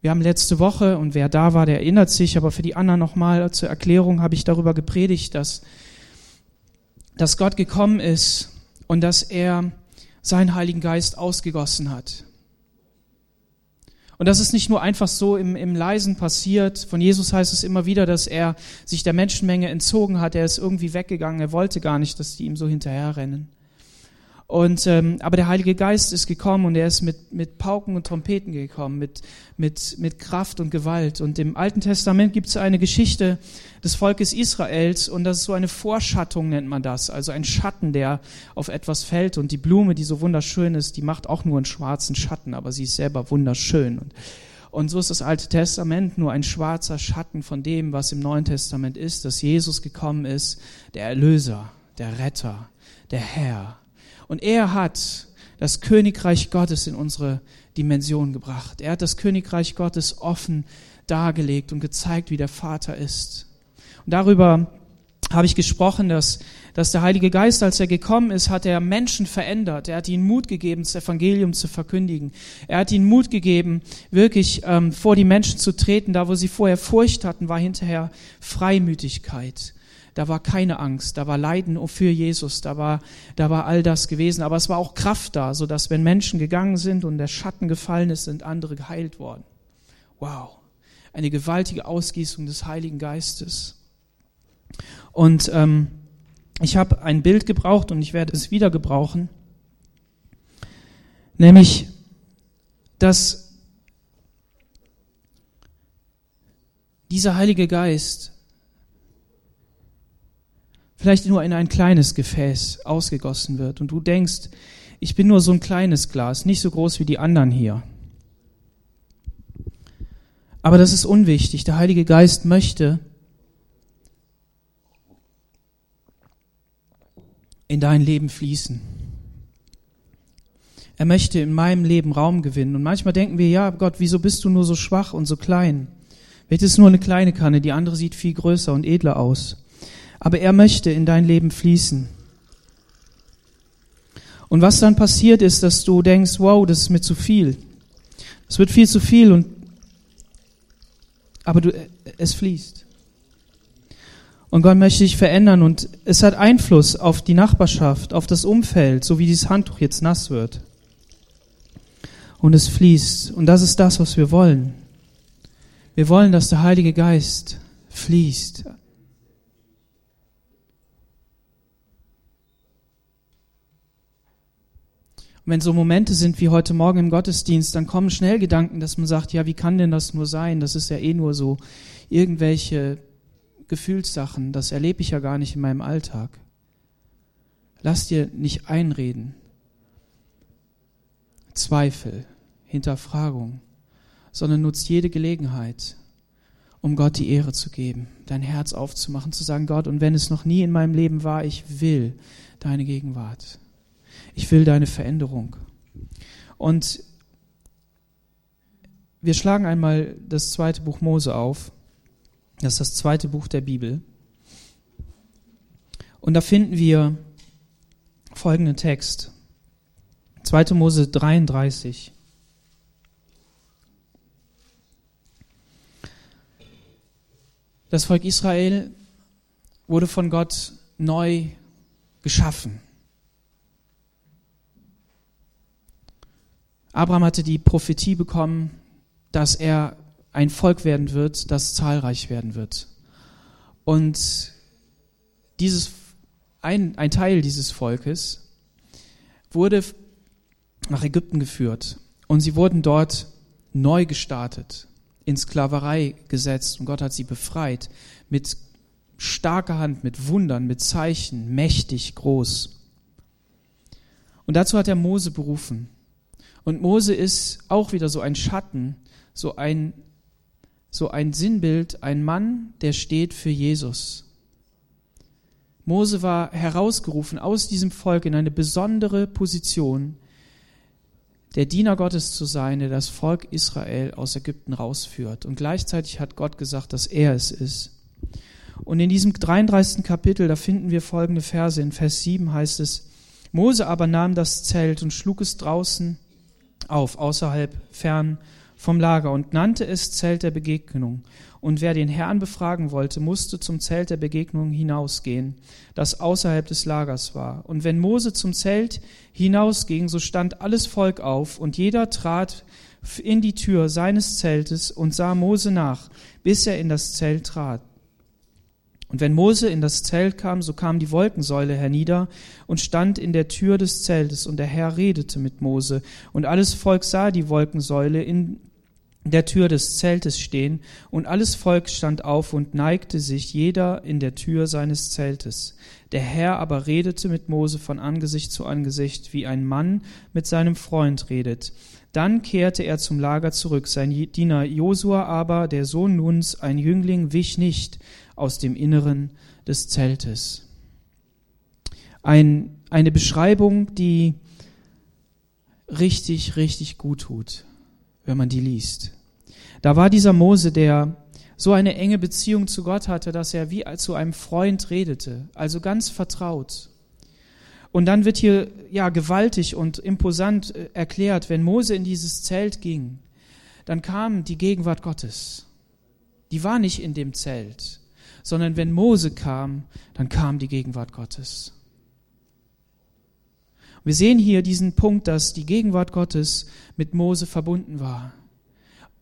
Wir haben letzte Woche, und wer da war, der erinnert sich, aber für die anderen nochmal zur Erklärung habe ich darüber gepredigt, dass, dass Gott gekommen ist und dass er seinen Heiligen Geist ausgegossen hat. Und das ist nicht nur einfach so im, im Leisen passiert. Von Jesus heißt es immer wieder, dass er sich der Menschenmenge entzogen hat. Er ist irgendwie weggegangen. Er wollte gar nicht, dass die ihm so hinterherrennen. Und, ähm, aber der Heilige Geist ist gekommen und er ist mit, mit Pauken und Trompeten gekommen, mit, mit, mit Kraft und Gewalt. Und im Alten Testament gibt es eine Geschichte des Volkes Israels und das ist so eine Vorschattung, nennt man das. Also ein Schatten, der auf etwas fällt. Und die Blume, die so wunderschön ist, die macht auch nur einen schwarzen Schatten, aber sie ist selber wunderschön. Und, und so ist das Alte Testament nur ein schwarzer Schatten von dem, was im Neuen Testament ist, dass Jesus gekommen ist, der Erlöser, der Retter, der Herr und er hat das Königreich Gottes in unsere Dimension gebracht. Er hat das Königreich Gottes offen dargelegt und gezeigt, wie der Vater ist. Und darüber habe ich gesprochen, dass, dass der Heilige Geist, als er gekommen ist, hat er Menschen verändert. Er hat ihnen Mut gegeben, das Evangelium zu verkündigen. Er hat ihnen Mut gegeben, wirklich ähm, vor die Menschen zu treten. Da, wo sie vorher Furcht hatten, war hinterher Freimütigkeit da war keine Angst, da war Leiden für Jesus, da war, da war all das gewesen, aber es war auch Kraft da, so dass wenn Menschen gegangen sind und der Schatten gefallen ist, sind andere geheilt worden. Wow. Eine gewaltige Ausgießung des Heiligen Geistes. Und ähm, ich habe ein Bild gebraucht und ich werde es wieder gebrauchen, nämlich, dass dieser Heilige Geist vielleicht nur in ein kleines Gefäß ausgegossen wird und du denkst, ich bin nur so ein kleines Glas, nicht so groß wie die anderen hier. Aber das ist unwichtig. Der Heilige Geist möchte in dein Leben fließen. Er möchte in meinem Leben Raum gewinnen. Und manchmal denken wir, ja, Gott, wieso bist du nur so schwach und so klein? Ist es nur eine kleine Kanne, die andere sieht viel größer und edler aus aber er möchte in dein Leben fließen. Und was dann passiert ist, dass du denkst, wow, das ist mir zu viel. Es wird viel zu viel und aber du, es fließt. Und Gott möchte dich verändern und es hat Einfluss auf die Nachbarschaft, auf das Umfeld, so wie dieses Handtuch jetzt nass wird. Und es fließt. Und das ist das, was wir wollen. Wir wollen, dass der Heilige Geist fließt wenn so Momente sind wie heute Morgen im Gottesdienst, dann kommen schnell Gedanken, dass man sagt, ja, wie kann denn das nur sein? Das ist ja eh nur so irgendwelche Gefühlssachen. Das erlebe ich ja gar nicht in meinem Alltag. Lass dir nicht einreden. Zweifel, Hinterfragung, sondern nutzt jede Gelegenheit, um Gott die Ehre zu geben, dein Herz aufzumachen, zu sagen, Gott, und wenn es noch nie in meinem Leben war, ich will deine Gegenwart. Ich will deine Veränderung. Und wir schlagen einmal das zweite Buch Mose auf. Das ist das zweite Buch der Bibel. Und da finden wir folgenden Text. 2. Mose 33. Das Volk Israel wurde von Gott neu geschaffen. Abraham hatte die Prophetie bekommen, dass er ein Volk werden wird, das zahlreich werden wird. Und dieses, ein, ein Teil dieses Volkes wurde nach Ägypten geführt und sie wurden dort neu gestartet, in Sklaverei gesetzt und Gott hat sie befreit mit starker Hand, mit Wundern, mit Zeichen, mächtig groß. Und dazu hat er Mose berufen. Und Mose ist auch wieder so ein Schatten, so ein, so ein Sinnbild, ein Mann, der steht für Jesus. Mose war herausgerufen aus diesem Volk in eine besondere Position, der Diener Gottes zu sein, der das Volk Israel aus Ägypten rausführt. Und gleichzeitig hat Gott gesagt, dass er es ist. Und in diesem 33. Kapitel, da finden wir folgende Verse. In Vers 7 heißt es, Mose aber nahm das Zelt und schlug es draußen auf, außerhalb fern vom Lager und nannte es Zelt der Begegnung. Und wer den Herrn befragen wollte, musste zum Zelt der Begegnung hinausgehen, das außerhalb des Lagers war. Und wenn Mose zum Zelt hinausging, so stand alles Volk auf, und jeder trat in die Tür seines Zeltes und sah Mose nach, bis er in das Zelt trat. Und wenn Mose in das Zelt kam, so kam die Wolkensäule hernieder und stand in der Tür des Zeltes, und der Herr redete mit Mose. Und alles Volk sah die Wolkensäule in der Tür des Zeltes stehen, und alles Volk stand auf und neigte sich jeder in der Tür seines Zeltes. Der Herr aber redete mit Mose von Angesicht zu Angesicht, wie ein Mann mit seinem Freund redet. Dann kehrte er zum Lager zurück. Sein Diener Josua aber, der Sohn Nuns, ein Jüngling, wich nicht aus dem Inneren des Zeltes. Ein, eine Beschreibung, die richtig, richtig gut tut, wenn man die liest. Da war dieser Mose, der so eine enge Beziehung zu Gott hatte, dass er wie zu einem Freund redete, also ganz vertraut. Und dann wird hier ja gewaltig und imposant äh, erklärt, wenn Mose in dieses Zelt ging, dann kam die Gegenwart Gottes. Die war nicht in dem Zelt, sondern wenn Mose kam, dann kam die Gegenwart Gottes. Wir sehen hier diesen Punkt, dass die Gegenwart Gottes mit Mose verbunden war.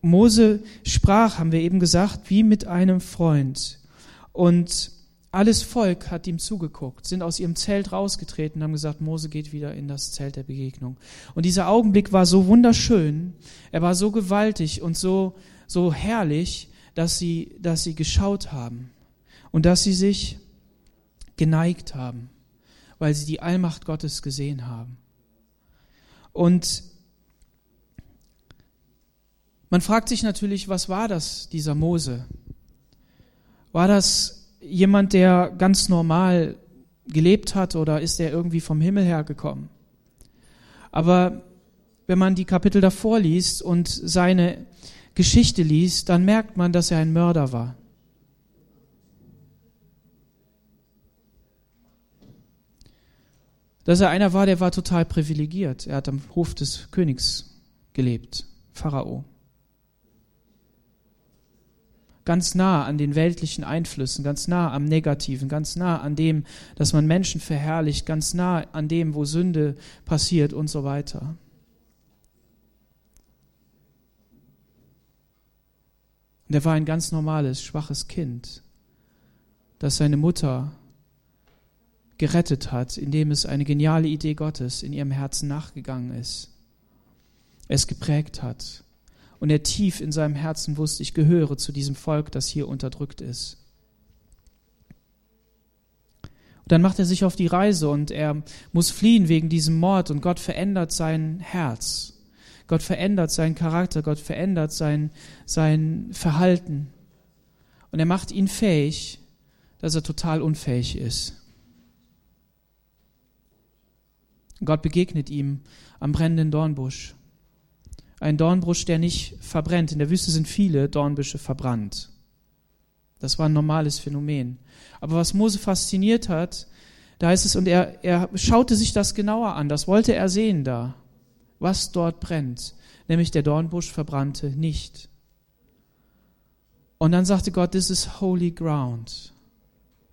Mose sprach, haben wir eben gesagt, wie mit einem Freund. Und alles Volk hat ihm zugeguckt, sind aus ihrem Zelt rausgetreten und haben gesagt, Mose geht wieder in das Zelt der Begegnung. Und dieser Augenblick war so wunderschön, er war so gewaltig und so, so herrlich, dass sie, dass sie geschaut haben und dass sie sich geneigt haben, weil sie die Allmacht Gottes gesehen haben. Und man fragt sich natürlich, was war das, dieser Mose? War das jemand, der ganz normal gelebt hat oder ist er irgendwie vom Himmel hergekommen? Aber wenn man die Kapitel davor liest und seine Geschichte liest, dann merkt man, dass er ein Mörder war. Dass er einer war, der war total privilegiert. Er hat am Hof des Königs gelebt, Pharao ganz nah an den weltlichen Einflüssen, ganz nah am Negativen, ganz nah an dem, dass man Menschen verherrlicht, ganz nah an dem, wo Sünde passiert und so weiter. Und er war ein ganz normales, schwaches Kind, das seine Mutter gerettet hat, indem es eine geniale Idee Gottes in ihrem Herzen nachgegangen ist, es geprägt hat und er tief in seinem Herzen wusste, ich gehöre zu diesem Volk, das hier unterdrückt ist. Und dann macht er sich auf die Reise und er muss fliehen wegen diesem Mord und Gott verändert sein Herz. Gott verändert seinen Charakter, Gott verändert sein, sein Verhalten. Und er macht ihn fähig, dass er total unfähig ist. Gott begegnet ihm am brennenden Dornbusch ein Dornbusch, der nicht verbrennt. In der Wüste sind viele Dornbüsche verbrannt. Das war ein normales Phänomen. Aber was Mose fasziniert hat, da heißt es, und er, er schaute sich das genauer an, das wollte er sehen da, was dort brennt. Nämlich der Dornbusch verbrannte nicht. Und dann sagte Gott, this is holy ground.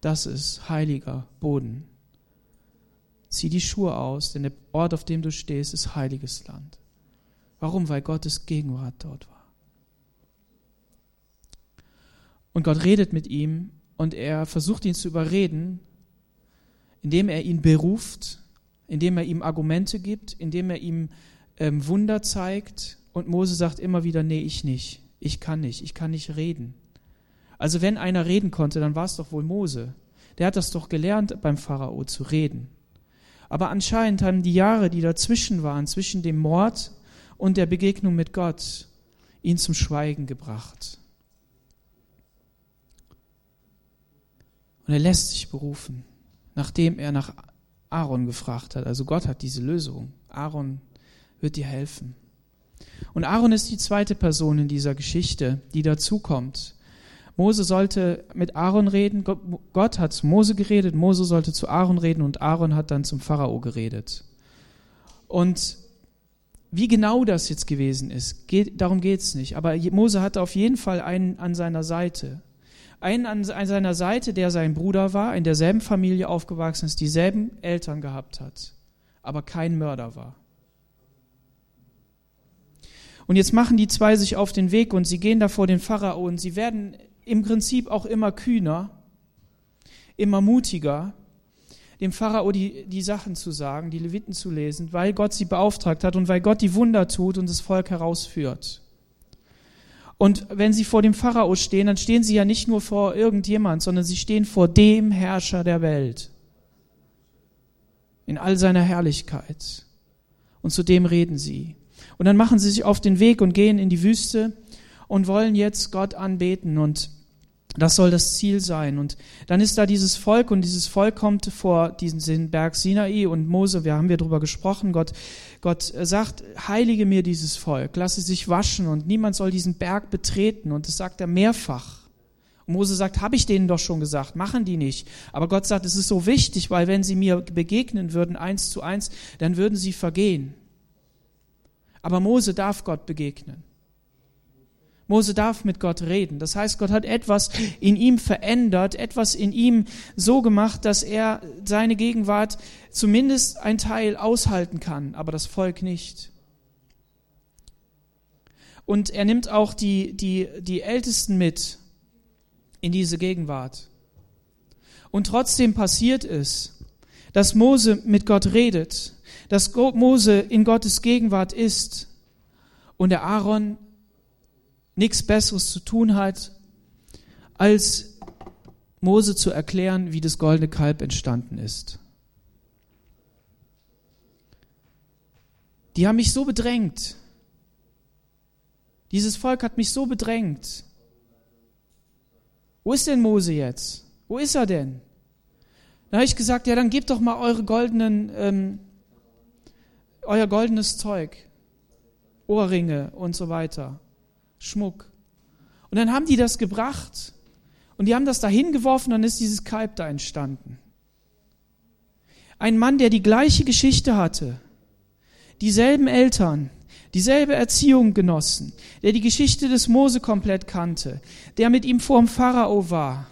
Das ist heiliger Boden. Zieh die Schuhe aus, denn der Ort, auf dem du stehst, ist heiliges Land. Warum? Weil Gottes Gegenwart dort war. Und Gott redet mit ihm und er versucht ihn zu überreden, indem er ihn beruft, indem er ihm Argumente gibt, indem er ihm ähm, Wunder zeigt. Und Mose sagt immer wieder, nee, ich nicht, ich kann nicht, ich kann nicht reden. Also wenn einer reden konnte, dann war es doch wohl Mose. Der hat das doch gelernt beim Pharao zu reden. Aber anscheinend haben die Jahre, die dazwischen waren, zwischen dem Mord und der Begegnung mit Gott ihn zum Schweigen gebracht. Und er lässt sich berufen, nachdem er nach Aaron gefragt hat. Also Gott hat diese Lösung. Aaron wird dir helfen. Und Aaron ist die zweite Person in dieser Geschichte, die dazukommt. Mose sollte mit Aaron reden, Gott hat zu Mose geredet, Mose sollte zu Aaron reden und Aaron hat dann zum Pharao geredet. Und wie genau das jetzt gewesen ist, geht, darum geht's nicht. Aber Mose hatte auf jeden Fall einen an seiner Seite. Einen an, an seiner Seite, der sein Bruder war, in derselben Familie aufgewachsen ist, dieselben Eltern gehabt hat, aber kein Mörder war. Und jetzt machen die zwei sich auf den Weg und sie gehen da vor den Pharao und sie werden im Prinzip auch immer kühner, immer mutiger, dem Pharao die, die Sachen zu sagen, die Leviten zu lesen, weil Gott sie beauftragt hat und weil Gott die Wunder tut und das Volk herausführt. Und wenn sie vor dem Pharao stehen, dann stehen sie ja nicht nur vor irgendjemand, sondern sie stehen vor dem Herrscher der Welt. In all seiner Herrlichkeit. Und zu dem reden sie. Und dann machen sie sich auf den Weg und gehen in die Wüste und wollen jetzt Gott anbeten und das soll das Ziel sein. Und dann ist da dieses Volk und dieses Volk kommt vor diesen Berg Sinai und Mose, wir haben wir darüber gesprochen, Gott, Gott sagt, heilige mir dieses Volk, lass es sich waschen und niemand soll diesen Berg betreten. Und das sagt er mehrfach. Und Mose sagt, habe ich denen doch schon gesagt, machen die nicht. Aber Gott sagt, es ist so wichtig, weil wenn sie mir begegnen würden, eins zu eins, dann würden sie vergehen. Aber Mose darf Gott begegnen. Mose darf mit Gott reden. Das heißt, Gott hat etwas in ihm verändert, etwas in ihm so gemacht, dass er seine Gegenwart zumindest ein Teil aushalten kann, aber das Volk nicht. Und er nimmt auch die, die, die Ältesten mit in diese Gegenwart. Und trotzdem passiert es, dass Mose mit Gott redet, dass Mose in Gottes Gegenwart ist und der Aaron nichts Besseres zu tun hat, als Mose zu erklären, wie das goldene Kalb entstanden ist. Die haben mich so bedrängt. Dieses Volk hat mich so bedrängt. Wo ist denn Mose jetzt? Wo ist er denn? Da habe ich gesagt, ja, dann gebt doch mal eure goldenen, ähm, euer goldenes Zeug, Ohrringe und so weiter. Schmuck. Und dann haben die das gebracht und die haben das da hingeworfen, dann ist dieses Kalb da entstanden. Ein Mann, der die gleiche Geschichte hatte, dieselben Eltern, dieselbe Erziehung genossen, der die Geschichte des Mose komplett kannte, der mit ihm vor dem Pharao war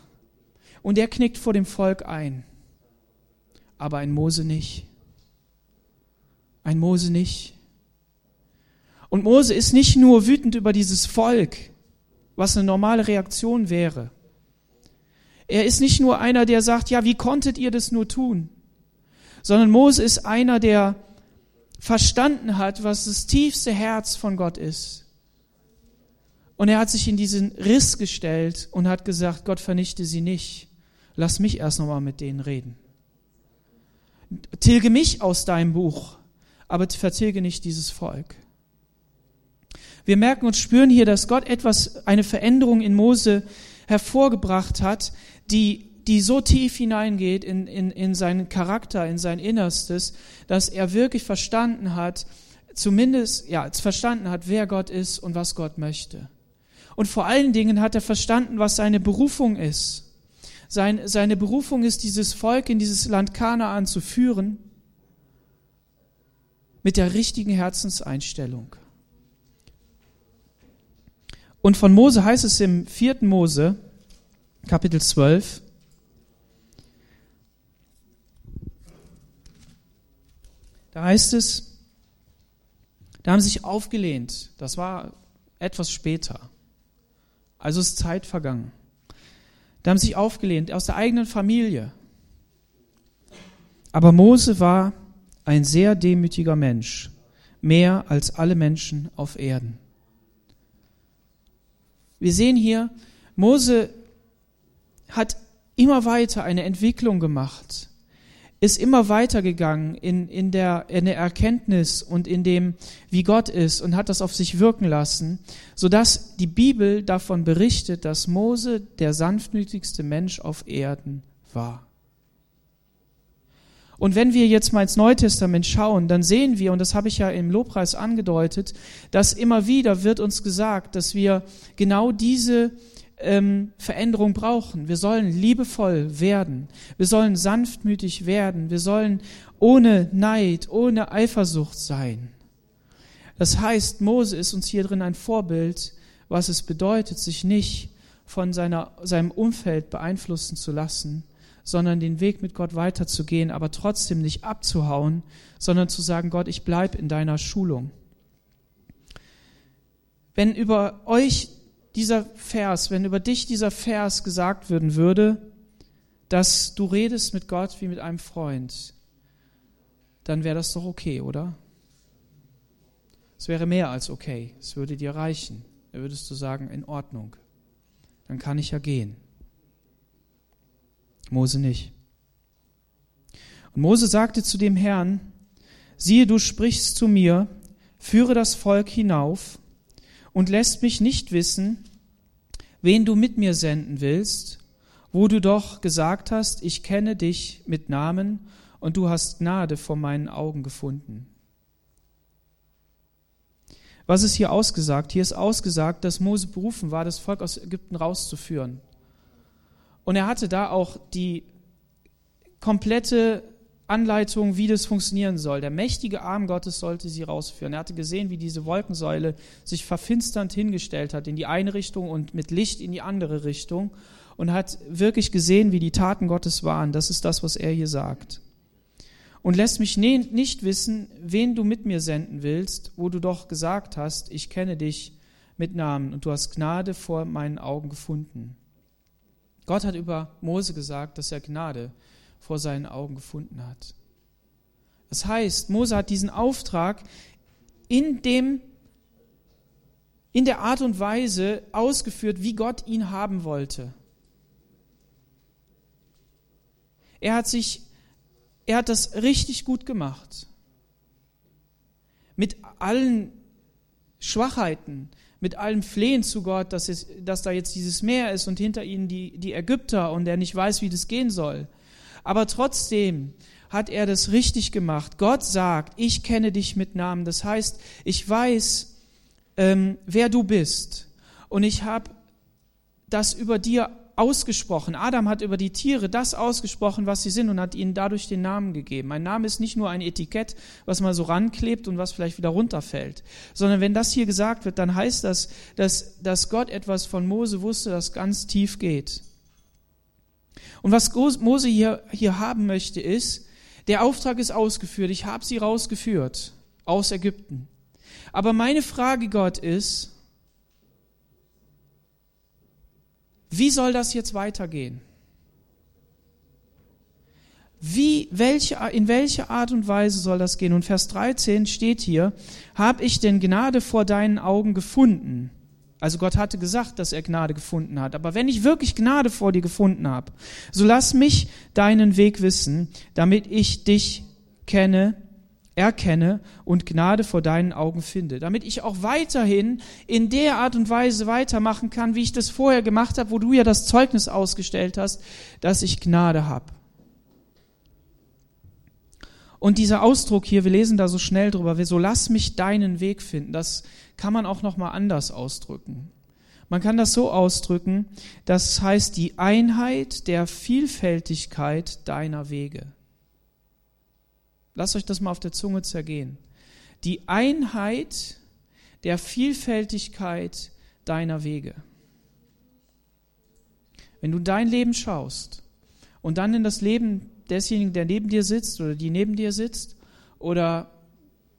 und der knickt vor dem Volk ein. Aber ein Mose nicht. Ein Mose nicht. Und Mose ist nicht nur wütend über dieses Volk, was eine normale Reaktion wäre. Er ist nicht nur einer, der sagt, ja, wie konntet ihr das nur tun? Sondern Mose ist einer, der verstanden hat, was das tiefste Herz von Gott ist. Und er hat sich in diesen Riss gestellt und hat gesagt, Gott vernichte sie nicht. Lass mich erst nochmal mit denen reden. Tilge mich aus deinem Buch, aber vertilge nicht dieses Volk. Wir merken und spüren hier, dass Gott etwas, eine Veränderung in Mose hervorgebracht hat, die, die so tief hineingeht in, in, in seinen Charakter, in sein Innerstes, dass er wirklich verstanden hat, zumindest, ja, verstanden hat, wer Gott ist und was Gott möchte. Und vor allen Dingen hat er verstanden, was seine Berufung ist. Sein, seine Berufung ist, dieses Volk in dieses Land Kanaan zu führen mit der richtigen Herzenseinstellung. Und von Mose heißt es im vierten Mose, Kapitel 12, da heißt es, da haben sie sich aufgelehnt. Das war etwas später. Also ist Zeit vergangen. Da haben sie sich aufgelehnt aus der eigenen Familie. Aber Mose war ein sehr demütiger Mensch, mehr als alle Menschen auf Erden. Wir sehen hier, Mose hat immer weiter eine Entwicklung gemacht, ist immer weiter gegangen in, in, der, in der Erkenntnis und in dem, wie Gott ist und hat das auf sich wirken lassen, sodass die Bibel davon berichtet, dass Mose der sanftmütigste Mensch auf Erden war. Und wenn wir jetzt mal ins Neue Testament schauen, dann sehen wir, und das habe ich ja im Lobpreis angedeutet, dass immer wieder wird uns gesagt, dass wir genau diese ähm, Veränderung brauchen. Wir sollen liebevoll werden. Wir sollen sanftmütig werden. Wir sollen ohne Neid, ohne Eifersucht sein. Das heißt, Mose ist uns hier drin ein Vorbild, was es bedeutet, sich nicht von seiner, seinem Umfeld beeinflussen zu lassen, sondern den Weg mit Gott weiterzugehen, aber trotzdem nicht abzuhauen, sondern zu sagen, Gott, ich bleib in deiner Schulung. Wenn über euch dieser Vers, wenn über dich dieser Vers gesagt würden würde, dass du redest mit Gott wie mit einem Freund, dann wäre das doch okay, oder? Es wäre mehr als okay. Es würde dir reichen. Da würdest du sagen, in Ordnung. Dann kann ich ja gehen. Mose nicht. Und Mose sagte zu dem Herrn, siehe, du sprichst zu mir, führe das Volk hinauf und lässt mich nicht wissen, wen du mit mir senden willst, wo du doch gesagt hast, ich kenne dich mit Namen und du hast Gnade vor meinen Augen gefunden. Was ist hier ausgesagt? Hier ist ausgesagt, dass Mose berufen war, das Volk aus Ägypten rauszuführen. Und er hatte da auch die komplette Anleitung, wie das funktionieren soll. Der mächtige Arm Gottes sollte sie rausführen. Er hatte gesehen, wie diese Wolkensäule sich verfinsternd hingestellt hat in die eine Richtung und mit Licht in die andere Richtung und hat wirklich gesehen, wie die Taten Gottes waren. Das ist das, was er hier sagt und lässt mich nicht wissen, wen du mit mir senden willst, wo du doch gesagt hast, ich kenne dich mit Namen und du hast Gnade vor meinen Augen gefunden. Gott hat über Mose gesagt, dass er Gnade vor seinen Augen gefunden hat. Das heißt, Mose hat diesen Auftrag in dem in der Art und Weise ausgeführt, wie Gott ihn haben wollte. Er hat sich er hat das richtig gut gemacht. Mit allen Schwachheiten, mit allem Flehen zu Gott, dass, es, dass da jetzt dieses Meer ist und hinter ihnen die, die Ägypter und er nicht weiß, wie das gehen soll. Aber trotzdem hat er das richtig gemacht. Gott sagt, ich kenne dich mit Namen. Das heißt, ich weiß, ähm, wer du bist. Und ich habe das über dir ausgesprochen. Adam hat über die Tiere das ausgesprochen, was sie sind und hat ihnen dadurch den Namen gegeben. Ein Name ist nicht nur ein Etikett, was man so ranklebt und was vielleicht wieder runterfällt, sondern wenn das hier gesagt wird, dann heißt das, dass, dass Gott etwas von Mose wusste, das ganz tief geht. Und was Mose hier, hier haben möchte, ist, der Auftrag ist ausgeführt, ich habe sie rausgeführt aus Ägypten. Aber meine Frage Gott ist, Wie soll das jetzt weitergehen? Wie, welche, in welche Art und Weise soll das gehen? Und Vers 13 steht hier, hab ich denn Gnade vor deinen Augen gefunden? Also Gott hatte gesagt, dass er Gnade gefunden hat. Aber wenn ich wirklich Gnade vor dir gefunden habe, so lass mich deinen Weg wissen, damit ich dich kenne erkenne und Gnade vor deinen Augen finde, damit ich auch weiterhin in der Art und Weise weitermachen kann, wie ich das vorher gemacht habe, wo du ja das Zeugnis ausgestellt hast, dass ich Gnade habe. Und dieser Ausdruck hier, wir lesen da so schnell drüber, so lass mich deinen Weg finden, das kann man auch noch mal anders ausdrücken. Man kann das so ausdrücken, das heißt die Einheit der Vielfältigkeit deiner Wege. Lasst euch das mal auf der Zunge zergehen. Die Einheit der Vielfältigkeit deiner Wege. Wenn du dein Leben schaust und dann in das Leben desjenigen, der neben dir sitzt oder die neben dir sitzt oder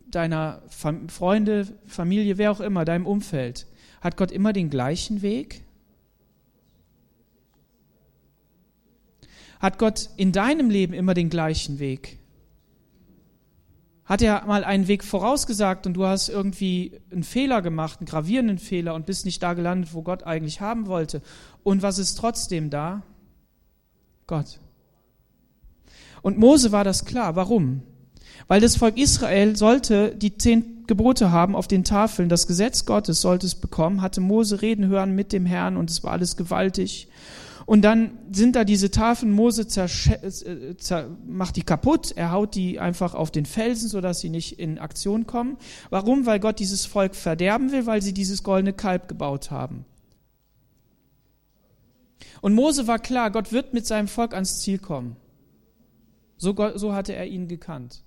deiner Freunde, Familie, wer auch immer, deinem Umfeld, hat Gott immer den gleichen Weg? Hat Gott in deinem Leben immer den gleichen Weg? Hat er mal einen Weg vorausgesagt und du hast irgendwie einen Fehler gemacht, einen gravierenden Fehler und bist nicht da gelandet, wo Gott eigentlich haben wollte. Und was ist trotzdem da? Gott. Und Mose war das klar. Warum? Weil das Volk Israel sollte die zehn Gebote haben auf den Tafeln. Das Gesetz Gottes sollte es bekommen, hatte Mose reden hören mit dem Herrn und es war alles gewaltig. Und dann sind da diese Tafeln, Mose äh, macht die kaputt, er haut die einfach auf den Felsen, sodass sie nicht in Aktion kommen. Warum? Weil Gott dieses Volk verderben will, weil sie dieses goldene Kalb gebaut haben. Und Mose war klar, Gott wird mit seinem Volk ans Ziel kommen. So, so hatte er ihn gekannt.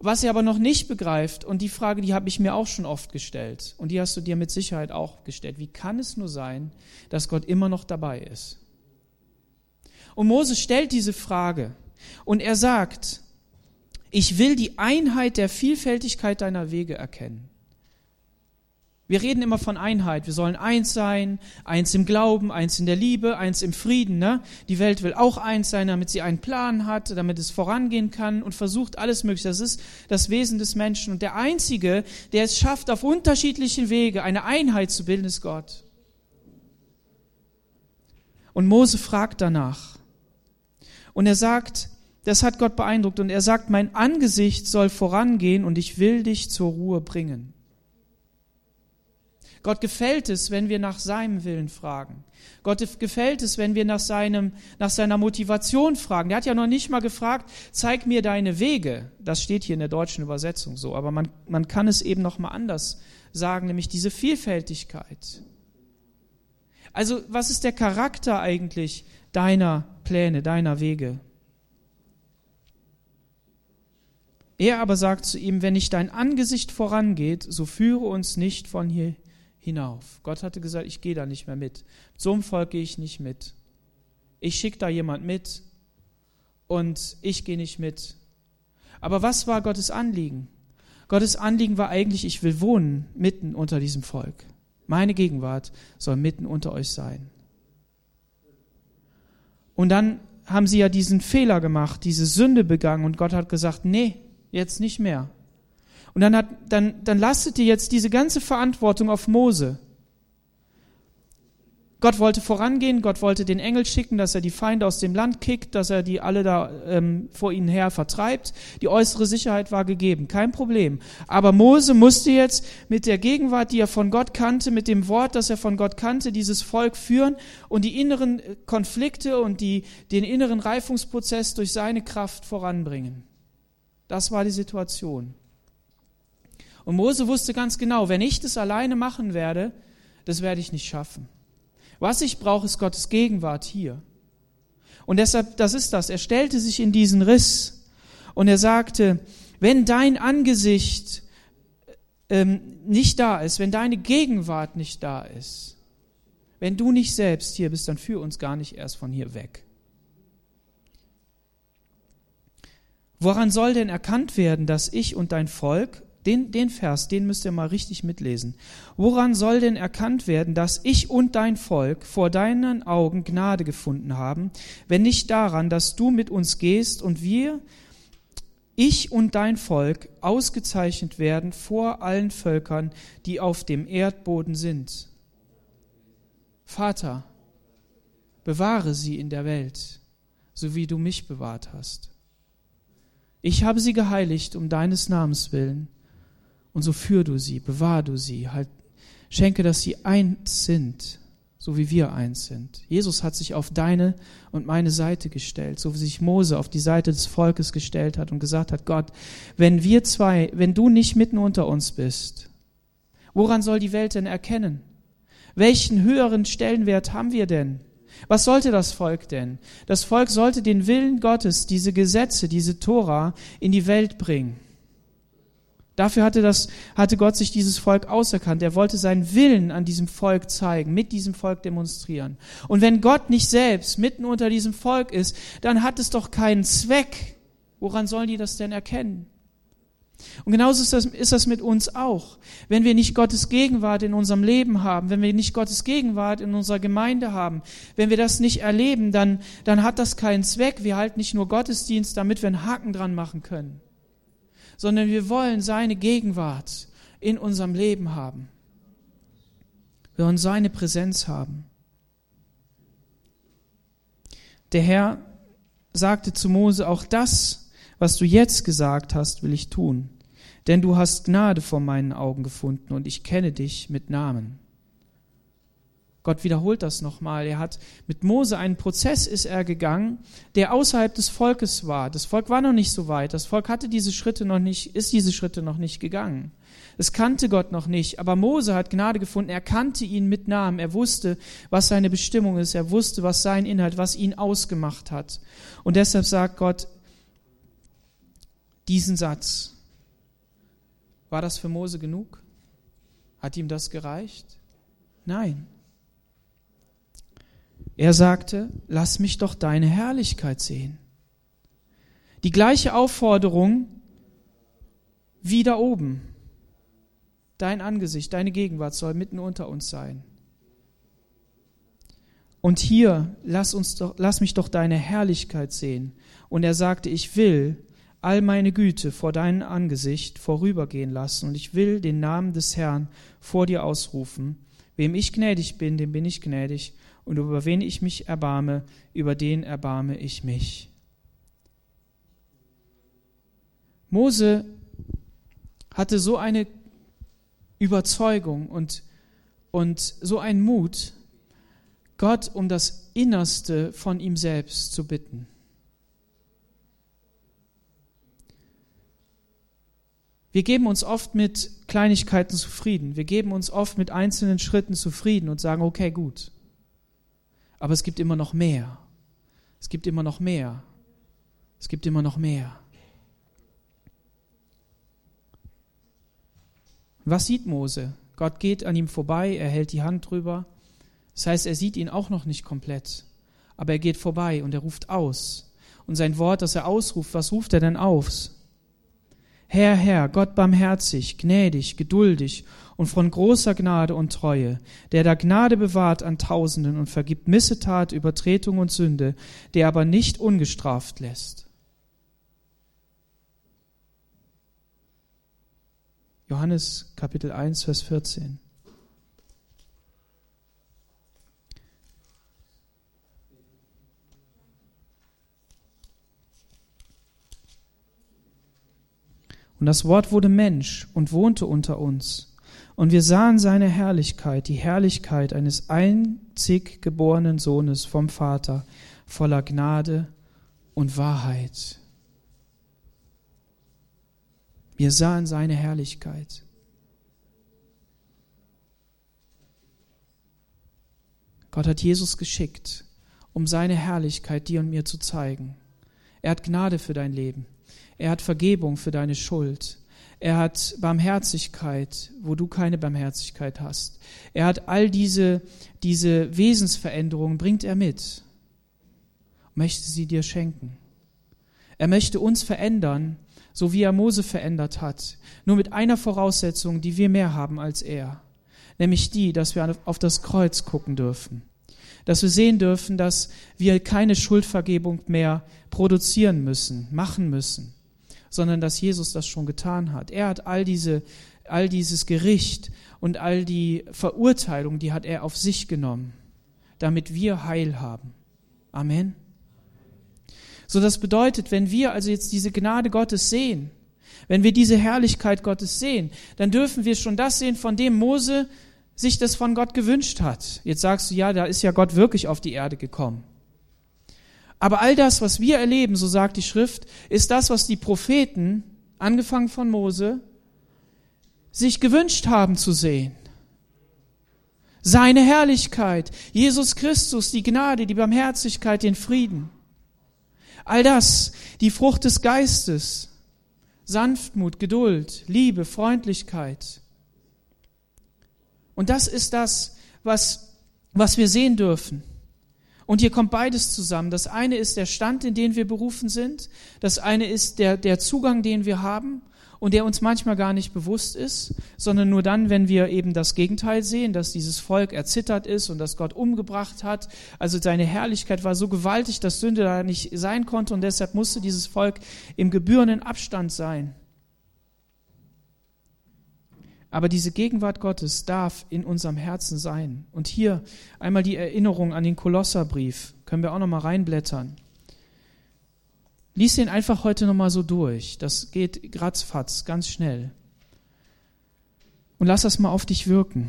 Was er aber noch nicht begreift, und die Frage, die habe ich mir auch schon oft gestellt, und die hast du dir mit Sicherheit auch gestellt, wie kann es nur sein, dass Gott immer noch dabei ist? Und Moses stellt diese Frage, und er sagt, ich will die Einheit der Vielfältigkeit deiner Wege erkennen. Wir reden immer von Einheit. Wir sollen eins sein, eins im Glauben, eins in der Liebe, eins im Frieden. Ne? Die Welt will auch eins sein, damit sie einen Plan hat, damit es vorangehen kann und versucht alles Mögliche. Das ist das Wesen des Menschen. Und der Einzige, der es schafft, auf unterschiedlichen Wege eine Einheit zu bilden, ist Gott. Und Mose fragt danach. Und er sagt, das hat Gott beeindruckt. Und er sagt, mein Angesicht soll vorangehen und ich will dich zur Ruhe bringen. Gott gefällt es, wenn wir nach seinem Willen fragen. Gott gefällt es, wenn wir nach, seinem, nach seiner Motivation fragen. Der hat ja noch nicht mal gefragt, zeig mir deine Wege. Das steht hier in der deutschen Übersetzung so. Aber man, man kann es eben noch mal anders sagen, nämlich diese Vielfältigkeit. Also, was ist der Charakter eigentlich deiner Pläne, deiner Wege? Er aber sagt zu ihm, wenn nicht dein Angesicht vorangeht, so führe uns nicht von hier hinauf. Gott hatte gesagt, ich gehe da nicht mehr mit. So einem Volk gehe ich nicht mit. Ich schicke da jemand mit und ich gehe nicht mit. Aber was war Gottes Anliegen? Gottes Anliegen war eigentlich, ich will wohnen mitten unter diesem Volk. Meine Gegenwart soll mitten unter euch sein. Und dann haben sie ja diesen Fehler gemacht, diese Sünde begangen und Gott hat gesagt, nee, jetzt nicht mehr. Und dann, hat, dann, dann lastet ihr jetzt diese ganze Verantwortung auf Mose. Gott wollte vorangehen, Gott wollte den Engel schicken, dass er die Feinde aus dem Land kickt, dass er die alle da ähm, vor ihnen her vertreibt. Die äußere Sicherheit war gegeben, kein Problem. Aber Mose musste jetzt mit der Gegenwart, die er von Gott kannte, mit dem Wort, das er von Gott kannte, dieses Volk führen und die inneren Konflikte und die, den inneren Reifungsprozess durch seine Kraft voranbringen. Das war die Situation. Und Mose wusste ganz genau, wenn ich das alleine machen werde, das werde ich nicht schaffen. Was ich brauche, ist Gottes Gegenwart hier. Und deshalb, das ist das. Er stellte sich in diesen Riss und er sagte, wenn dein Angesicht ähm, nicht da ist, wenn deine Gegenwart nicht da ist, wenn du nicht selbst hier bist, dann führ uns gar nicht erst von hier weg. Woran soll denn erkannt werden, dass ich und dein Volk den, den Vers, den müsst ihr mal richtig mitlesen. Woran soll denn erkannt werden, dass ich und dein Volk vor deinen Augen Gnade gefunden haben, wenn nicht daran, dass du mit uns gehst und wir, ich und dein Volk, ausgezeichnet werden vor allen Völkern, die auf dem Erdboden sind? Vater, bewahre sie in der Welt, so wie du mich bewahrt hast. Ich habe sie geheiligt um deines Namens willen und so führ du sie, bewahr du sie, halt, schenke, dass sie eins sind, so wie wir eins sind. Jesus hat sich auf deine und meine Seite gestellt, so wie sich Mose auf die Seite des Volkes gestellt hat und gesagt hat, Gott, wenn wir zwei, wenn du nicht mitten unter uns bist, woran soll die Welt denn erkennen? Welchen höheren Stellenwert haben wir denn? Was sollte das Volk denn? Das Volk sollte den Willen Gottes, diese Gesetze, diese Tora in die Welt bringen. Dafür hatte, das, hatte Gott sich dieses Volk auserkannt. Er wollte seinen Willen an diesem Volk zeigen, mit diesem Volk demonstrieren. Und wenn Gott nicht selbst mitten unter diesem Volk ist, dann hat es doch keinen Zweck. Woran sollen die das denn erkennen? Und genauso ist das, ist das mit uns auch. Wenn wir nicht Gottes Gegenwart in unserem Leben haben, wenn wir nicht Gottes Gegenwart in unserer Gemeinde haben, wenn wir das nicht erleben, dann, dann hat das keinen Zweck. Wir halten nicht nur Gottesdienst, damit wir einen Haken dran machen können sondern wir wollen seine Gegenwart in unserem Leben haben. Wir wollen seine Präsenz haben. Der Herr sagte zu Mose, auch das, was du jetzt gesagt hast, will ich tun, denn du hast Gnade vor meinen Augen gefunden und ich kenne dich mit Namen. Gott wiederholt das nochmal. Er hat mit Mose einen Prozess ist er gegangen, der außerhalb des Volkes war. Das Volk war noch nicht so weit. Das Volk hatte diese Schritte noch nicht, ist diese Schritte noch nicht gegangen. Es kannte Gott noch nicht. Aber Mose hat Gnade gefunden. Er kannte ihn mit Namen. Er wusste, was seine Bestimmung ist. Er wusste, was sein Inhalt, was ihn ausgemacht hat. Und deshalb sagt Gott diesen Satz. War das für Mose genug? Hat ihm das gereicht? Nein. Er sagte, lass mich doch deine Herrlichkeit sehen. Die gleiche Aufforderung wie da oben. Dein Angesicht, deine Gegenwart soll mitten unter uns sein. Und hier, lass, uns doch, lass mich doch deine Herrlichkeit sehen. Und er sagte, ich will all meine Güte vor deinem Angesicht vorübergehen lassen und ich will den Namen des Herrn vor dir ausrufen. Wem ich gnädig bin, dem bin ich gnädig und über wen ich mich erbarme, über den erbarme ich mich. Mose hatte so eine Überzeugung und, und so einen Mut, Gott um das Innerste von ihm selbst zu bitten. Wir geben uns oft mit Kleinigkeiten zufrieden. Wir geben uns oft mit einzelnen Schritten zufrieden und sagen, okay, gut. Aber es gibt immer noch mehr. Es gibt immer noch mehr. Es gibt immer noch mehr. Was sieht Mose? Gott geht an ihm vorbei, er hält die Hand drüber. Das heißt, er sieht ihn auch noch nicht komplett. Aber er geht vorbei und er ruft aus. Und sein Wort, das er ausruft, was ruft er denn aus? Herr, Herr, Gott barmherzig, gnädig, geduldig und von großer Gnade und Treue, der da Gnade bewahrt an Tausenden und vergibt Missetat, Übertretung und Sünde, der aber nicht ungestraft lässt. Johannes Kapitel 1, Vers 14. Und das Wort wurde Mensch und wohnte unter uns. Und wir sahen seine Herrlichkeit, die Herrlichkeit eines einzig geborenen Sohnes vom Vater, voller Gnade und Wahrheit. Wir sahen seine Herrlichkeit. Gott hat Jesus geschickt, um seine Herrlichkeit dir und mir zu zeigen. Er hat Gnade für dein Leben. Er hat Vergebung für deine Schuld. Er hat Barmherzigkeit, wo du keine Barmherzigkeit hast. Er hat all diese, diese Wesensveränderungen, bringt er mit. Möchte sie dir schenken. Er möchte uns verändern, so wie er Mose verändert hat, nur mit einer Voraussetzung, die wir mehr haben als er, nämlich die, dass wir auf das Kreuz gucken dürfen, dass wir sehen dürfen, dass wir keine Schuldvergebung mehr produzieren müssen, machen müssen, sondern dass Jesus das schon getan hat. Er hat all diese all dieses Gericht und all die Verurteilung, die hat er auf sich genommen, damit wir Heil haben. Amen. So das bedeutet, wenn wir also jetzt diese Gnade Gottes sehen, wenn wir diese Herrlichkeit Gottes sehen, dann dürfen wir schon das sehen, von dem Mose sich das von Gott gewünscht hat. Jetzt sagst du, ja, da ist ja Gott wirklich auf die Erde gekommen. Aber all das, was wir erleben, so sagt die Schrift, ist das, was die Propheten, angefangen von Mose, sich gewünscht haben zu sehen. Seine Herrlichkeit, Jesus Christus, die Gnade, die Barmherzigkeit, den Frieden. All das, die Frucht des Geistes, Sanftmut, Geduld, Liebe, Freundlichkeit. Und das ist das, was, was wir sehen dürfen. Und hier kommt beides zusammen. Das eine ist der Stand, in den wir berufen sind. Das eine ist der, der Zugang, den wir haben und der uns manchmal gar nicht bewusst ist, sondern nur dann, wenn wir eben das Gegenteil sehen, dass dieses Volk erzittert ist und dass Gott umgebracht hat. Also seine Herrlichkeit war so gewaltig, dass Sünde da nicht sein konnte und deshalb musste dieses Volk im gebührenden Abstand sein. Aber diese Gegenwart Gottes darf in unserem Herzen sein. Und hier einmal die Erinnerung an den Kolosserbrief. Können wir auch noch mal reinblättern. Lies den einfach heute nochmal so durch. Das geht gratzfatz, ganz schnell. Und lass das mal auf dich wirken.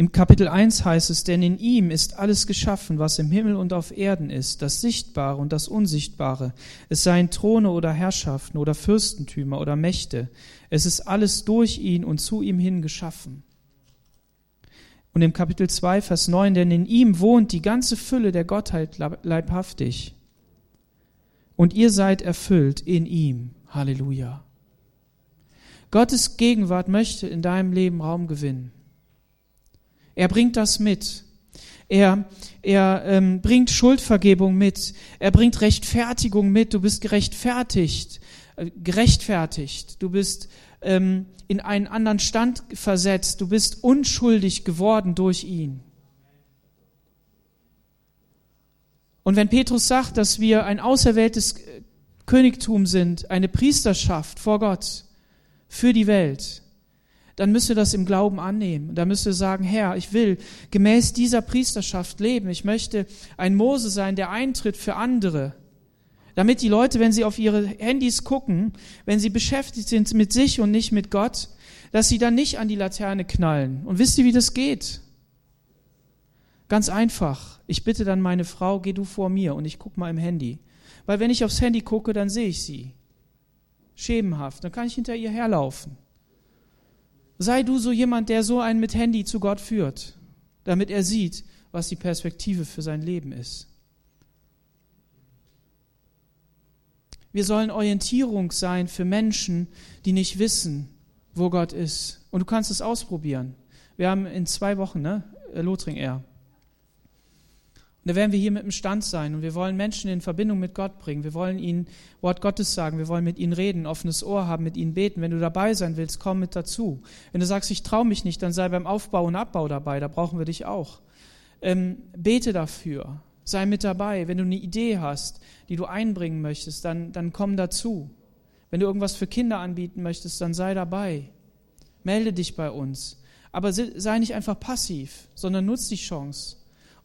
Im Kapitel 1 heißt es, denn in ihm ist alles geschaffen, was im Himmel und auf Erden ist, das Sichtbare und das Unsichtbare. Es seien Throne oder Herrschaften oder Fürstentümer oder Mächte. Es ist alles durch ihn und zu ihm hin geschaffen. Und im Kapitel 2, Vers 9, denn in ihm wohnt die ganze Fülle der Gottheit leibhaftig und ihr seid erfüllt in ihm. Halleluja. Gottes Gegenwart möchte in deinem Leben Raum gewinnen. Er bringt das mit. Er, er ähm, bringt Schuldvergebung mit. Er bringt Rechtfertigung mit. Du bist gerechtfertigt. Äh, gerechtfertigt. Du bist ähm, in einen anderen Stand versetzt. Du bist unschuldig geworden durch ihn. Und wenn Petrus sagt, dass wir ein auserwähltes Königtum sind, eine Priesterschaft vor Gott für die Welt, dann müsst ihr das im Glauben annehmen. Da müsst ihr sagen, Herr, ich will gemäß dieser Priesterschaft leben. Ich möchte ein Mose sein, der eintritt für andere. Damit die Leute, wenn sie auf ihre Handys gucken, wenn sie beschäftigt sind mit sich und nicht mit Gott, dass sie dann nicht an die Laterne knallen. Und wisst ihr, wie das geht? Ganz einfach. Ich bitte dann meine Frau, geh du vor mir und ich guck mal im Handy. Weil wenn ich aufs Handy gucke, dann sehe ich sie. Schemenhaft. Dann kann ich hinter ihr herlaufen. Sei du so jemand, der so einen mit Handy zu Gott führt, damit er sieht, was die Perspektive für sein Leben ist. Wir sollen Orientierung sein für Menschen, die nicht wissen, wo Gott ist. Und du kannst es ausprobieren. Wir haben in zwei Wochen, ne, Lothring Air. Und da werden wir hier mit dem Stand sein und wir wollen Menschen in Verbindung mit Gott bringen. Wir wollen ihnen Wort Gottes sagen. Wir wollen mit ihnen reden, offenes Ohr haben, mit ihnen beten. Wenn du dabei sein willst, komm mit dazu. Wenn du sagst, ich traue mich nicht, dann sei beim Aufbau und Abbau dabei. Da brauchen wir dich auch. Ähm, bete dafür. Sei mit dabei. Wenn du eine Idee hast, die du einbringen möchtest, dann, dann komm dazu. Wenn du irgendwas für Kinder anbieten möchtest, dann sei dabei. Melde dich bei uns. Aber sei nicht einfach passiv, sondern nutz die Chance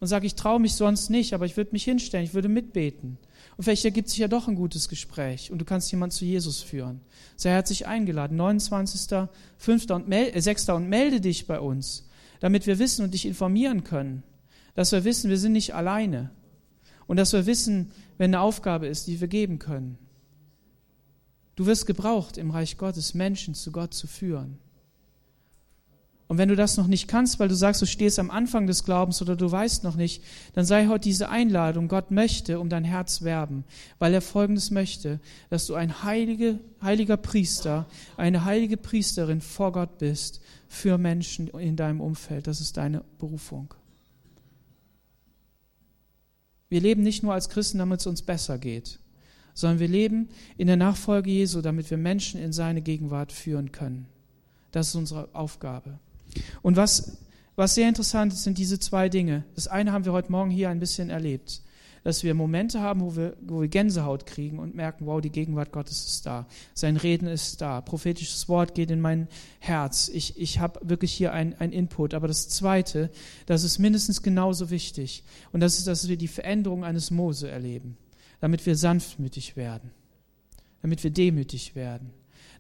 und sage, ich traue mich sonst nicht, aber ich würde mich hinstellen, ich würde mitbeten. Und vielleicht ergibt sich ja doch ein gutes Gespräch und du kannst jemanden zu Jesus führen. Sei herzlich eingeladen, 29., 5. und äh, 6. und melde dich bei uns, damit wir wissen und dich informieren können. Dass wir wissen, wir sind nicht alleine. Und dass wir wissen, wenn eine Aufgabe ist, die wir geben können. Du wirst gebraucht, im Reich Gottes Menschen zu Gott zu führen. Und wenn du das noch nicht kannst, weil du sagst, du stehst am Anfang des Glaubens oder du weißt noch nicht, dann sei heute diese Einladung. Gott möchte um dein Herz werben, weil er Folgendes möchte, dass du ein heilige, heiliger Priester, eine heilige Priesterin vor Gott bist für Menschen in deinem Umfeld. Das ist deine Berufung. Wir leben nicht nur als Christen, damit es uns besser geht, sondern wir leben in der Nachfolge Jesu, damit wir Menschen in seine Gegenwart führen können. Das ist unsere Aufgabe. Und was, was sehr interessant ist, sind diese zwei Dinge. Das eine haben wir heute Morgen hier ein bisschen erlebt, dass wir Momente haben, wo wir, wo wir Gänsehaut kriegen und merken, wow, die Gegenwart Gottes ist da, sein Reden ist da, prophetisches Wort geht in mein Herz. Ich, ich habe wirklich hier ein, ein Input. Aber das Zweite, das ist mindestens genauso wichtig. Und das ist, dass wir die Veränderung eines Mose erleben, damit wir sanftmütig werden, damit wir demütig werden,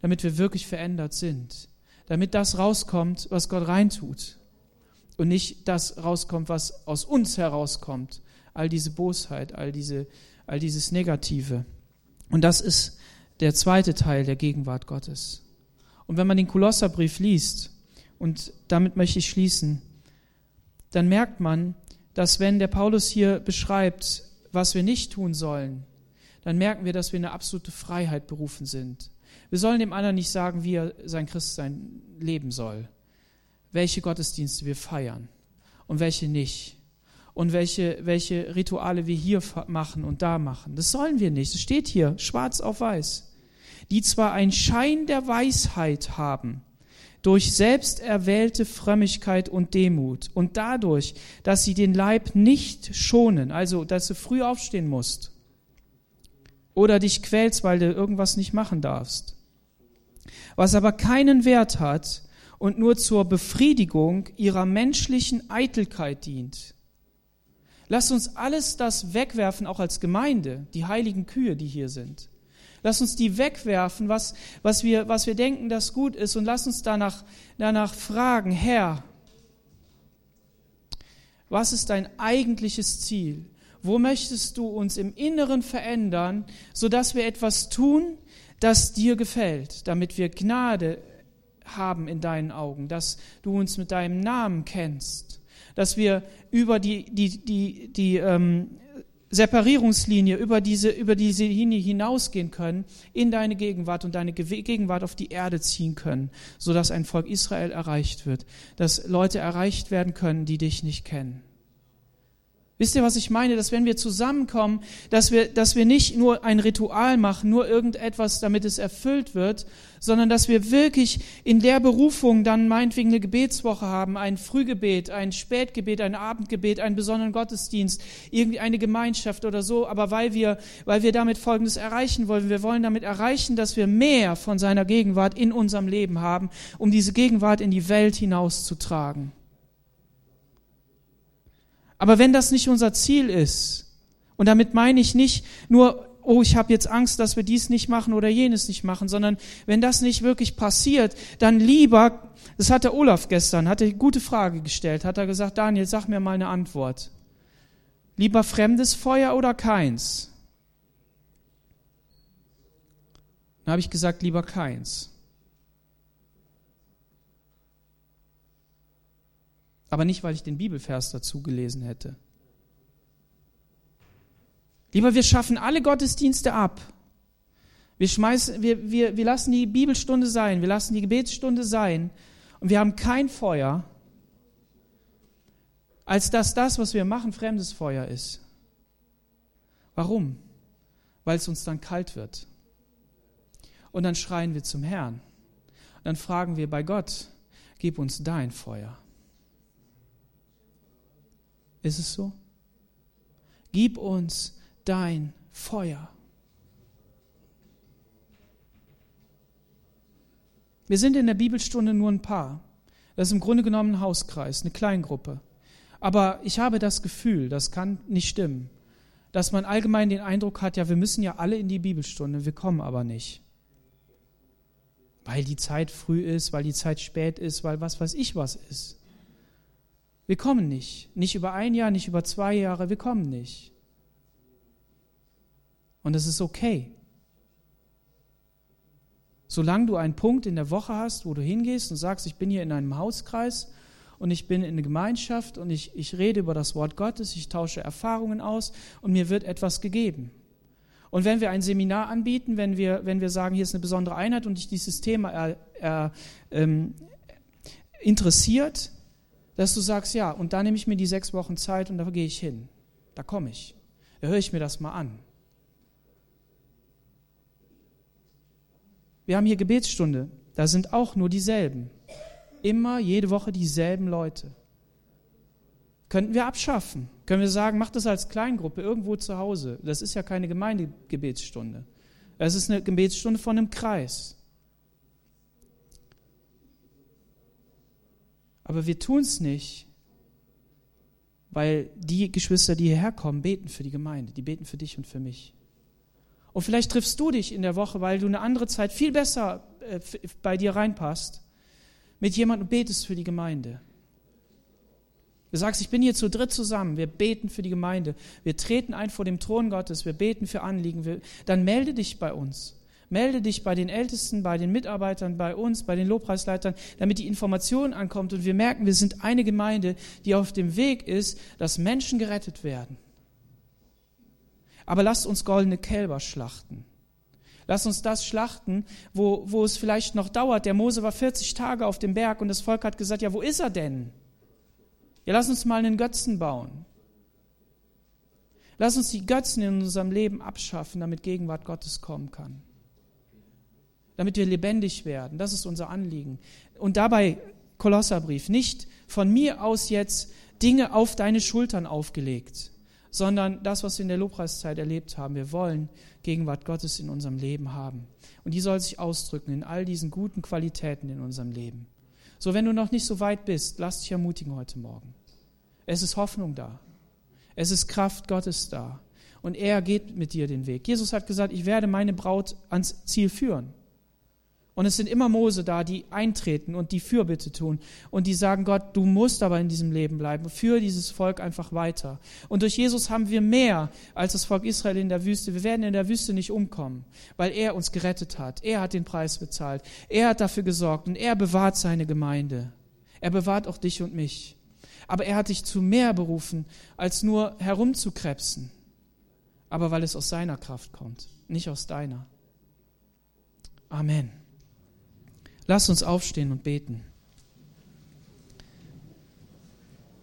damit wir wirklich verändert sind damit das rauskommt, was Gott reintut und nicht das rauskommt, was aus uns herauskommt. All diese Bosheit, all, diese, all dieses Negative. Und das ist der zweite Teil der Gegenwart Gottes. Und wenn man den Kolosserbrief liest, und damit möchte ich schließen, dann merkt man, dass wenn der Paulus hier beschreibt, was wir nicht tun sollen, dann merken wir, dass wir in eine absolute Freiheit berufen sind. Wir sollen dem anderen nicht sagen, wie er sein Christsein leben soll, welche Gottesdienste wir feiern und welche nicht und welche, welche Rituale wir hier machen und da machen. Das sollen wir nicht. Es steht hier schwarz auf weiß. Die zwar einen Schein der Weisheit haben, durch selbst erwählte Frömmigkeit und Demut und dadurch, dass sie den Leib nicht schonen, also dass du früh aufstehen musst oder dich quälst, weil du irgendwas nicht machen darfst, was aber keinen Wert hat und nur zur Befriedigung ihrer menschlichen Eitelkeit dient. Lass uns alles das wegwerfen, auch als Gemeinde, die heiligen Kühe, die hier sind. Lass uns die wegwerfen, was, was, wir, was wir denken, das gut ist, und lass uns danach, danach fragen, Herr, was ist dein eigentliches Ziel? Wo möchtest du uns im Inneren verändern, sodass wir etwas tun, das dir gefällt, damit wir Gnade haben in deinen Augen, dass du uns mit deinem Namen kennst, dass wir über die, die, die, die ähm, Separierungslinie über diese, über diese Linie hinausgehen können, in deine Gegenwart und deine Gegenwart auf die Erde ziehen können, sodass ein Volk Israel erreicht wird, dass Leute erreicht werden können, die dich nicht kennen. Wisst ihr, was ich meine? Dass wenn wir zusammenkommen, dass wir, dass wir nicht nur ein Ritual machen, nur irgendetwas, damit es erfüllt wird, sondern dass wir wirklich in der Berufung dann meinetwegen eine Gebetswoche haben, ein Frühgebet, ein Spätgebet, ein Abendgebet, einen besonderen Gottesdienst, irgendwie eine Gemeinschaft oder so, aber weil wir, weil wir damit Folgendes erreichen wollen. Wir wollen damit erreichen, dass wir mehr von seiner Gegenwart in unserem Leben haben, um diese Gegenwart in die Welt hinauszutragen. Aber wenn das nicht unser Ziel ist, und damit meine ich nicht nur, oh, ich habe jetzt Angst, dass wir dies nicht machen oder jenes nicht machen, sondern wenn das nicht wirklich passiert, dann lieber, das hat der Olaf gestern, hat er eine gute Frage gestellt, hat er gesagt, Daniel, sag mir mal eine Antwort. Lieber fremdes Feuer oder keins? Dann habe ich gesagt, lieber keins. Aber nicht, weil ich den Bibelvers dazu gelesen hätte. Lieber, wir schaffen alle Gottesdienste ab. Wir, schmeißen, wir, wir, wir lassen die Bibelstunde sein, wir lassen die Gebetsstunde sein und wir haben kein Feuer, als dass das, was wir machen, fremdes Feuer ist. Warum? Weil es uns dann kalt wird. Und dann schreien wir zum Herrn. Und dann fragen wir bei Gott, gib uns dein Feuer. Ist es so? Gib uns dein Feuer. Wir sind in der Bibelstunde nur ein Paar. Das ist im Grunde genommen ein Hauskreis, eine Kleingruppe. Aber ich habe das Gefühl, das kann nicht stimmen, dass man allgemein den Eindruck hat, ja, wir müssen ja alle in die Bibelstunde, wir kommen aber nicht. Weil die Zeit früh ist, weil die Zeit spät ist, weil was weiß ich was ist. Wir kommen nicht. Nicht über ein Jahr, nicht über zwei Jahre, wir kommen nicht. Und das ist okay. Solange du einen Punkt in der Woche hast, wo du hingehst und sagst, ich bin hier in einem Hauskreis und ich bin in einer Gemeinschaft und ich, ich rede über das Wort Gottes, ich tausche Erfahrungen aus und mir wird etwas gegeben. Und wenn wir ein Seminar anbieten, wenn wir, wenn wir sagen, hier ist eine besondere Einheit und dich dieses Thema er, ähm, interessiert, dass du sagst, ja, und da nehme ich mir die sechs Wochen Zeit und da gehe ich hin. Da komme ich. Da höre ich mir das mal an. Wir haben hier Gebetsstunde. Da sind auch nur dieselben. Immer jede Woche dieselben Leute. Könnten wir abschaffen. Können wir sagen, mach das als Kleingruppe irgendwo zu Hause. Das ist ja keine Gemeindegebetsstunde. Das ist eine Gebetsstunde von einem Kreis. Aber wir tun es nicht, weil die Geschwister, die hierher kommen, beten für die Gemeinde, die beten für dich und für mich. Und vielleicht triffst du dich in der Woche, weil du eine andere Zeit viel besser äh, bei dir reinpasst, mit jemandem betest für die Gemeinde. Du sagst, ich bin hier zu dritt zusammen, wir beten für die Gemeinde, wir treten ein vor dem Thron Gottes, wir beten für Anliegen, wir, dann melde dich bei uns. Melde dich bei den Ältesten, bei den Mitarbeitern, bei uns, bei den Lobpreisleitern, damit die Information ankommt und wir merken, wir sind eine Gemeinde, die auf dem Weg ist, dass Menschen gerettet werden. Aber lasst uns goldene Kälber schlachten. Lass uns das schlachten, wo, wo es vielleicht noch dauert. Der Mose war 40 Tage auf dem Berg und das Volk hat gesagt, ja, wo ist er denn? Ja, lass uns mal einen Götzen bauen. Lass uns die Götzen in unserem Leben abschaffen, damit Gegenwart Gottes kommen kann damit wir lebendig werden. Das ist unser Anliegen. Und dabei, Kolosserbrief, nicht von mir aus jetzt Dinge auf deine Schultern aufgelegt, sondern das, was wir in der Lobpreiszeit erlebt haben. Wir wollen Gegenwart Gottes in unserem Leben haben. Und die soll sich ausdrücken in all diesen guten Qualitäten in unserem Leben. So, wenn du noch nicht so weit bist, lass dich ermutigen heute Morgen. Es ist Hoffnung da. Es ist Kraft Gottes da. Und er geht mit dir den Weg. Jesus hat gesagt, ich werde meine Braut ans Ziel führen. Und es sind immer Mose da, die eintreten und die Fürbitte tun und die sagen, Gott, du musst aber in diesem Leben bleiben, für dieses Volk einfach weiter. Und durch Jesus haben wir mehr als das Volk Israel in der Wüste. Wir werden in der Wüste nicht umkommen, weil er uns gerettet hat. Er hat den Preis bezahlt. Er hat dafür gesorgt und er bewahrt seine Gemeinde. Er bewahrt auch dich und mich. Aber er hat dich zu mehr berufen, als nur herumzukrebsen. aber weil es aus seiner Kraft kommt, nicht aus deiner. Amen. Lass uns aufstehen und beten.